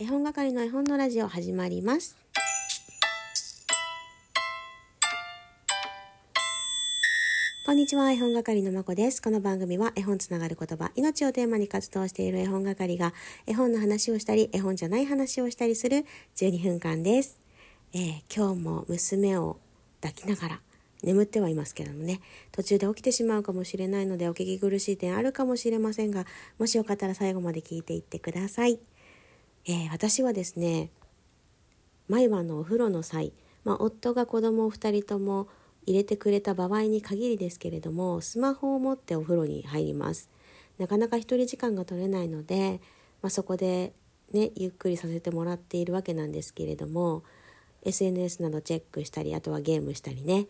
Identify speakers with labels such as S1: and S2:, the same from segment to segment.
S1: 絵本係の絵本のラジオ始まります。こんにちは絵本係のまこです。この番組は絵本つながる言葉命をテーマに活動している絵本係が絵本の話をしたり絵本じゃない話をしたりする12分間です、えー、今日も娘を抱きながら眠ってはいますけどもね。途中で起きてしまうかもしれないのでお聞き苦しい点あるかもしれませんがもしよかったら最後まで聞いていってください、えー、私はですね毎晩のお風呂の際、まあ、夫が子供を2人とも入れてくれた場合に限りですけれどもスマホを持ってお風呂に入ります。なかなか一人時間が取れないので、まあ、そこでねゆっくりさせてもらっているわけなんですけれども SNS などチェックしたりあとはゲームしたりね。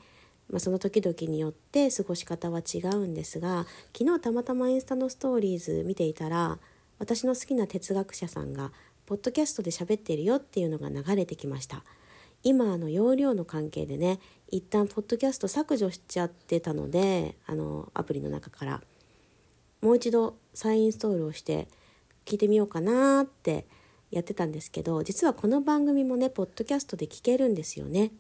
S1: まあ、その時々によって過ごし方は違うんですが昨日たまたまインスタのストーリーズ見ていたら私の好きな哲学者さんがポッドキャストで喋っているよっていうのが流れてきました。今あの容量の関係でね一旦ポッドキャスト削除しちゃってたのであのアプリの中から。もう一度再インストールをして聞いてみようかなってやってたんですけど実はこの番組もねポッドキャストで聞けるんですよね。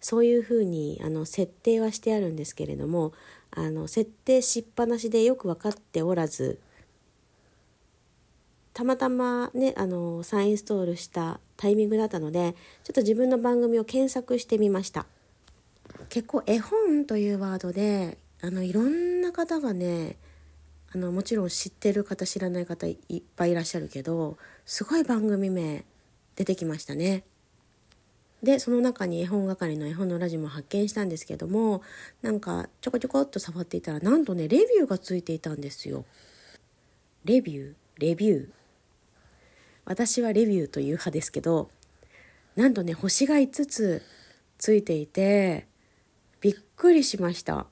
S1: そういうふうにあの設定はしてあるんですけれどもあの設定しっぱなしでよく分かっておらずたまたまねあの再インストールしたタイミングだったのでちょっと自分の番組を検索してみました結構絵本というワードであのいろんな方がねあのもちろん知ってる方知らない方いっぱいいらっしゃるけどすごい番組名出てきましたね。でその中に絵本係の絵本のラジオも発見したんですけどもなんかちょこちょこっと触っていたらなんとねレビューがついていたんですよ。レビュー？レビュー？私はレビューという派ですけどなんとね星が5つついていてびっくりしました。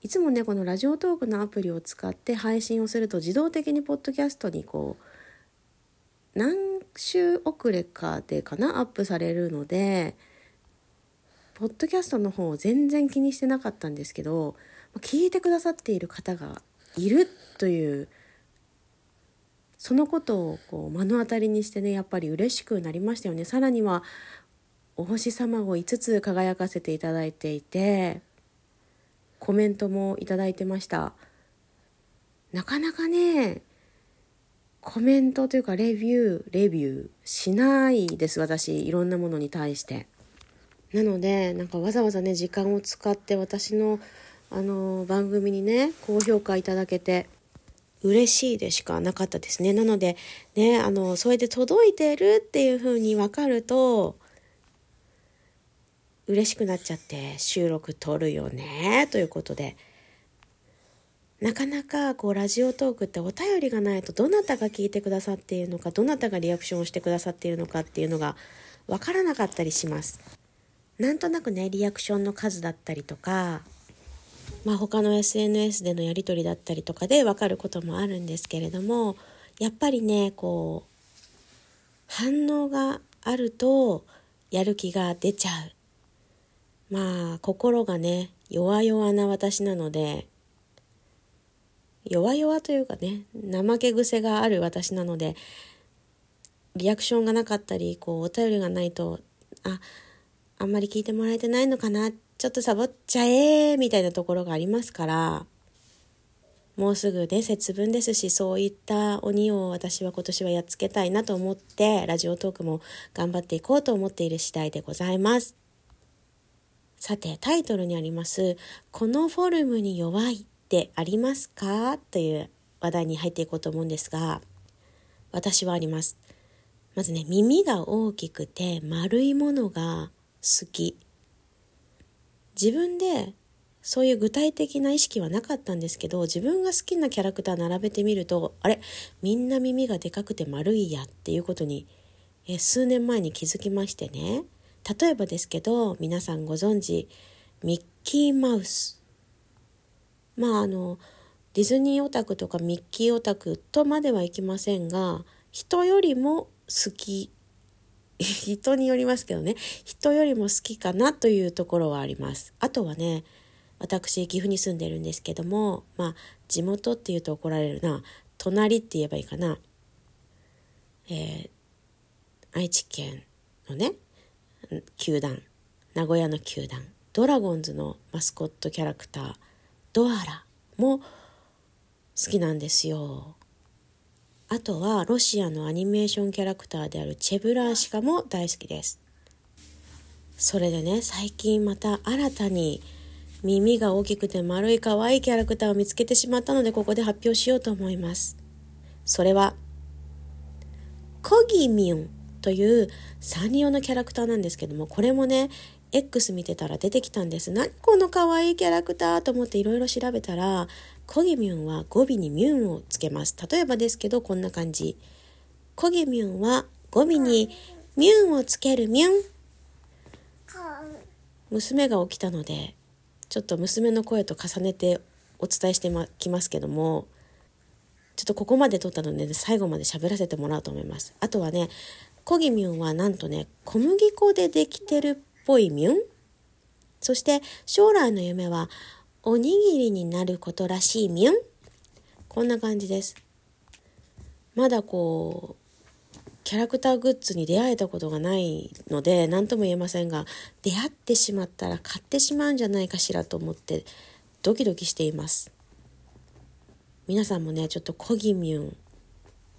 S1: いつもねこのラジオトークのアプリを使って配信をすると自動的にポッドキャストにこう何週遅れかでかなアップされるのでポッドキャストの方を全然気にしてなかったんですけど聞いてくださっている方がいるというそのことをこう目の当たりにしてねやっぱり嬉しくなりましたよね。さらにはお星様を5つ輝かせていただいていてコメントもいただいてましたなかなかねコメントというかレビュー、レビューしないです、私。いろんなものに対して。なので、なんかわざわざね、時間を使って私の、あの、番組にね、高評価いただけて、嬉しいでしかなかったですね。なので、ね、あの、それで届いてるっていう風に分かると、嬉しくなっちゃって収録撮るよね、ということで、なかなかこうラジオトークってお便りがないとどなたが聞いてくださっているのかどなたがリアクションをしてくださっているのかっていうのがわからなかったりします。なんとなくねリアクションの数だったりとかまあ他の SNS でのやり取りだったりとかでわかることもあるんですけれどもやっぱりねこう反応があるとやる気が出ちゃう。まあ心がね弱々な私なので弱々というかね怠け癖がある私なのでリアクションがなかったりこうお便りがないとああんまり聞いてもらえてないのかなってちょっとサボっちゃえーみたいなところがありますからもうすぐね節分ですしそういった鬼を私は今年はやっつけたいなと思ってラジオトークも頑張っていこうと思っている次第でございます。さてタイトルにあります「このフォルムに弱い」ってありますか？という話題に入っていこうと思うんですが、私はあります。まずね、耳が大きくて丸いものが好き。自分でそういう具体的な意識はなかったんですけど、自分が好きなキャラクター並べてみると、あれ？みんな耳がでかくて丸いやっていうことに、え数年前に気づきましてね。例えばですけど、皆さんご存知、ミッキーマウス。まああのディズニーオタクとかミッキーオタクとまではいきませんが人よりも好き 人によりますけどね。人よりも好きかなというところはあります。あとはね私岐阜に住んでるんですけどもまあ地元っていうと怒られるな。隣って言えばいいかな、えー、愛知県のね球団。名古屋の球団。ドラゴンズのマスコットキャラクター。ドアラも好きなんですよ。あとはロシアのアニメーションキャラクターであるチェブラーシカも大好きです。それでね最近また新たに耳が大きくて丸い可愛いキャラクターを見つけてしまったのでここで発表しようと思います。それはコギミュンというサンリオのキャラクターなんですけどもこれもね X 見てたら出てきたんです。何この可愛いキャラクターと思っていろいろ調べたら、コギミュンは語尾にミュンをつけます。例えばですけど、こんな感じ。コギミュンは語尾にミュンをつけるミュン。娘が起きたので、ちょっと娘の声と重ねてお伝えしてきますけども、ちょっとここまで撮ったので、最後まで喋らせてもらおうと思います。あとはね、コギミュンはなんとね、小麦粉でできてるっぽいミュン？そして将来の夢はおにぎりになることらしいミュン？こんな感じです。まだこう、キャラクターグッズに出会えたことがないので何とも言えませんが出会ってしまったら買ってしまうんじゃないかしらと思ってドキドキしています。皆さんもね、ちょっとコギミュン、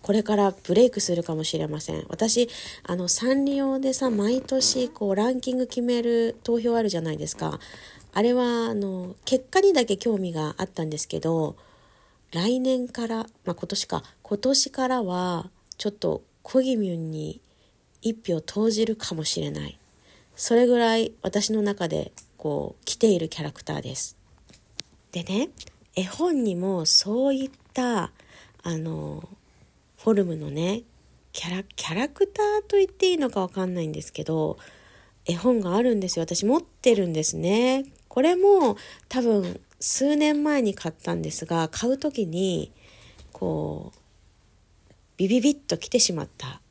S1: これからブレイクするかもしれません。私、あの、サンリオでさ、毎年、こう、ランキング決める投票あるじゃないですか。あれは、あの、結果にだけ興味があったんですけど、来年から、まあ、今年か、今年からは、ちょっと、コギミュンに一票投じるかもしれない。それぐらい私の中で、こう、来ているキャラクターです。でね、絵本にもそういったあのフォルムのねキャラキャラクターと言っていいのかわかんないんですけど絵本があるんですよ。私持ってるんですね。これも多分数年前に買ったんですが買う時にこうビビビッと来てしまった。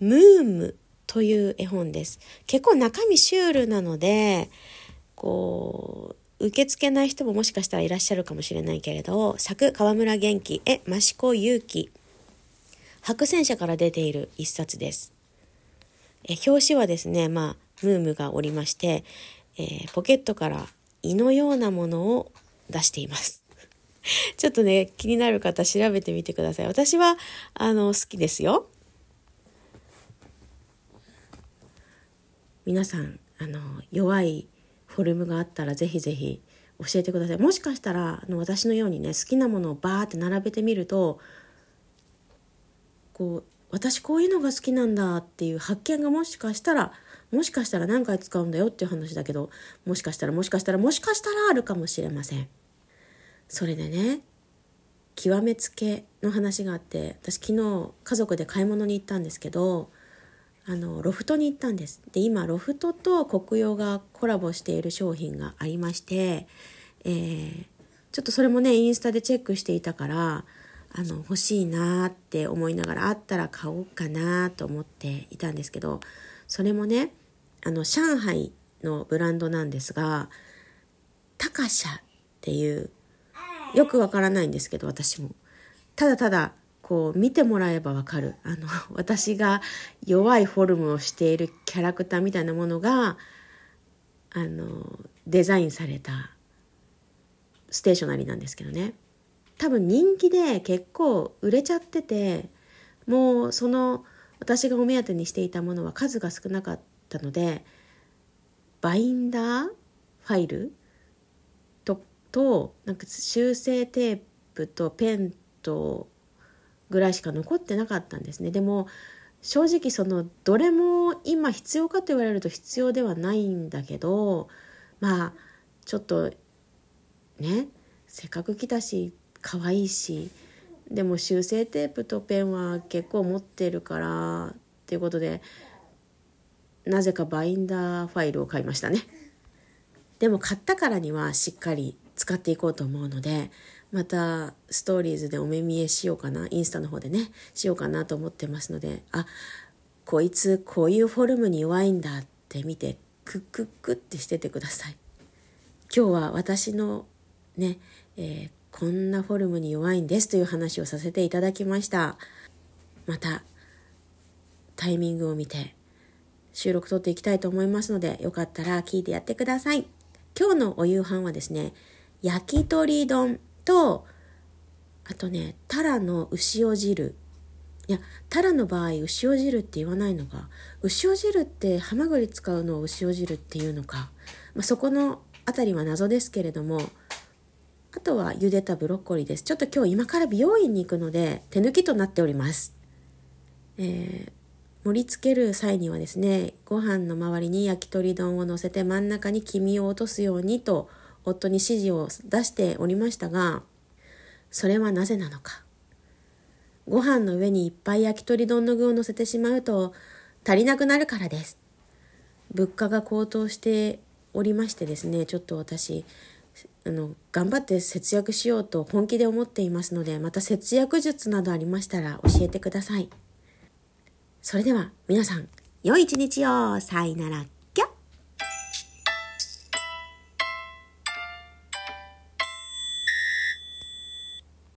S1: ムームという絵本です。結構中身シュールなのでこう受け付けない人ももしかしたらいらっしゃるかもしれないけれど、作河村元気、え、益子勇気、白戦車から出ている一冊です。え表紙はですね、まあ、ムームがおりまして、えー、ポケットから胃のようなものを出しています。ちょっとね、気になる方調べてみてください。私は、あの、好きですよ。皆さん、あの、弱いフォルムがあったらぜひぜひ教えてくださいもしかしたらあの私のようにね好きなものをバーって並べてみるとこう私こういうのが好きなんだっていう発見がもしかしたらもしかしたら何回使うんだよっていう話だけどもしかしたらもしかしたらもしかしたらあるかもしれません。それでね極めつけの話があって私昨日家族で買い物に行ったんですけどあのロフトに行ったんです。で今ロフトと国用がコラボしている商品がありまして、えー、ちょっとそれもねインスタでチェックしていたからあの欲しいなって思いながらあったら買おうかなと思っていたんですけどそれもねあの上海のブランドなんですがタカシャっていうよくわからないんですけど私も。ただただこう見てもらえばわかる。あの私が弱いフォルムをしているキャラクターみたいなものがあのデザインされたステーショナリーなんですけどね。多分人気で結構売れちゃっててもうその私がお目当てにしていたものは数が少なかったのでバインダーファイル？ととなんか修正テープとペンとぐらいしか残ってなかったんですね。でも正直そのどれも今必要かと言われると必要ではないんだけどまあちょっとねせっかく来たし可愛いしでも修正テープとペンは結構持ってるからっていうことでなぜかバインダーファイルを買いましたね。でも買ったからにはしっかり使っていこうと思うのでまたストーリーズでお目見えしようかなインスタの方でねしようかなと思ってますのであこいつこういうフォルムに弱いんだって見てクックックってしててください。今日は私のね、えー、こんなフォルムに弱いんですという話をさせていただきました。またタイミングを見て収録撮っていきたいと思いますのでよかったら聞いてやってください。今日のお夕飯はですね焼き鳥丼とあとねタラの牛尾汁。いやタラの場合牛尾汁って言わないのか。牛尾汁ってハマグリ使うのを牛尾汁っていうのか、まあ、そこのあたりは謎ですけれどもあとは茹でたブロッコリーです。ちょっと今日今から美容院に行くので手抜きとなっております。えー、盛り付ける際にはですね、ご飯の周りに焼き鳥丼を乗せて真ん中に黄身を落とすようにと夫に指示を出しておりましたが、それはなぜなのか。ご飯の上にいっぱい焼き鳥丼の具を乗せてしまうと足りなくなるからです。物価が高騰しておりましてですね、ちょっと私、あの頑張って節約しようと本気で思っていますのでまた節約術などありましたら教えてください。それでは皆さん良い一日を。さいなら。